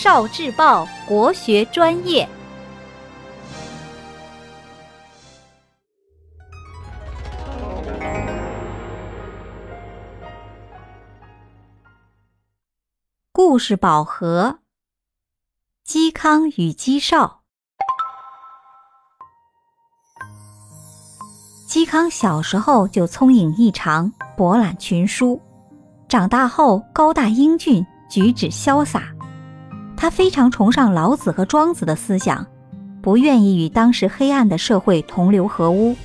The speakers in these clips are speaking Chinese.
少智报国学专业。故事宝盒：嵇康与嵇绍。嵇康小时候就聪颖异常，博览群书；长大后高大英俊，举止潇洒。他非常崇尚老子和庄子的思想，不愿意与当时黑暗的社会同流合污，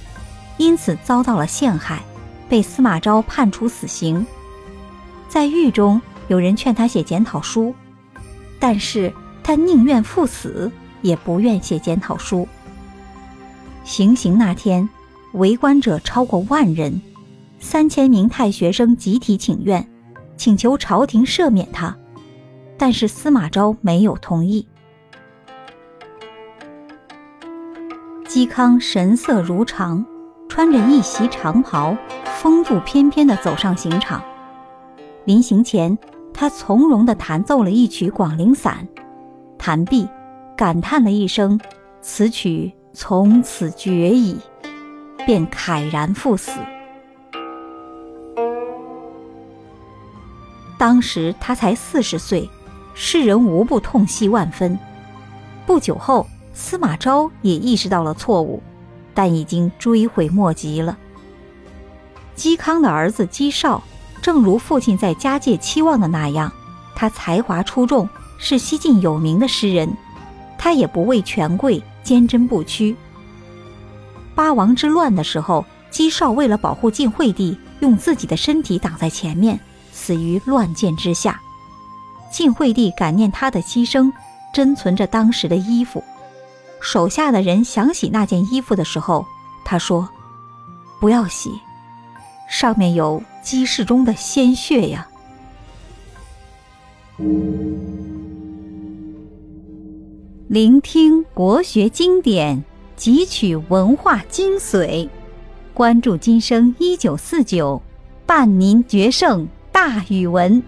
因此遭到了陷害，被司马昭判处死刑。在狱中。有人劝他写检讨书，但是他宁愿赴死，也不愿写检讨书。行刑那天，围观者超过万人，三千名太学生集体请愿，请求朝廷赦免他，但是司马昭没有同意。嵇康神色如常，穿着一袭长袍，风度翩翩地走上刑场。临行前，他从容地弹奏了一曲《广陵散》，弹毕，感叹了一声：“此曲从此绝矣。”便慨然赴死。当时他才四十岁，世人无不痛惜万分。不久后，司马昭也意识到了错误，但已经追悔莫及了。嵇康的儿子嵇绍。正如父亲在家界期望的那样，他才华出众，是西晋有名的诗人。他也不畏权贵，坚贞不屈。八王之乱的时候，嵇绍为了保护晋惠帝，用自己的身体挡在前面，死于乱箭之下。晋惠帝感念他的牺牲，珍存着当时的衣服。手下的人想洗那件衣服的时候，他说：“不要洗。”上面有鸡世中的鲜血呀！聆听国学经典，汲取文化精髓，关注今生一九四九，伴您决胜大语文。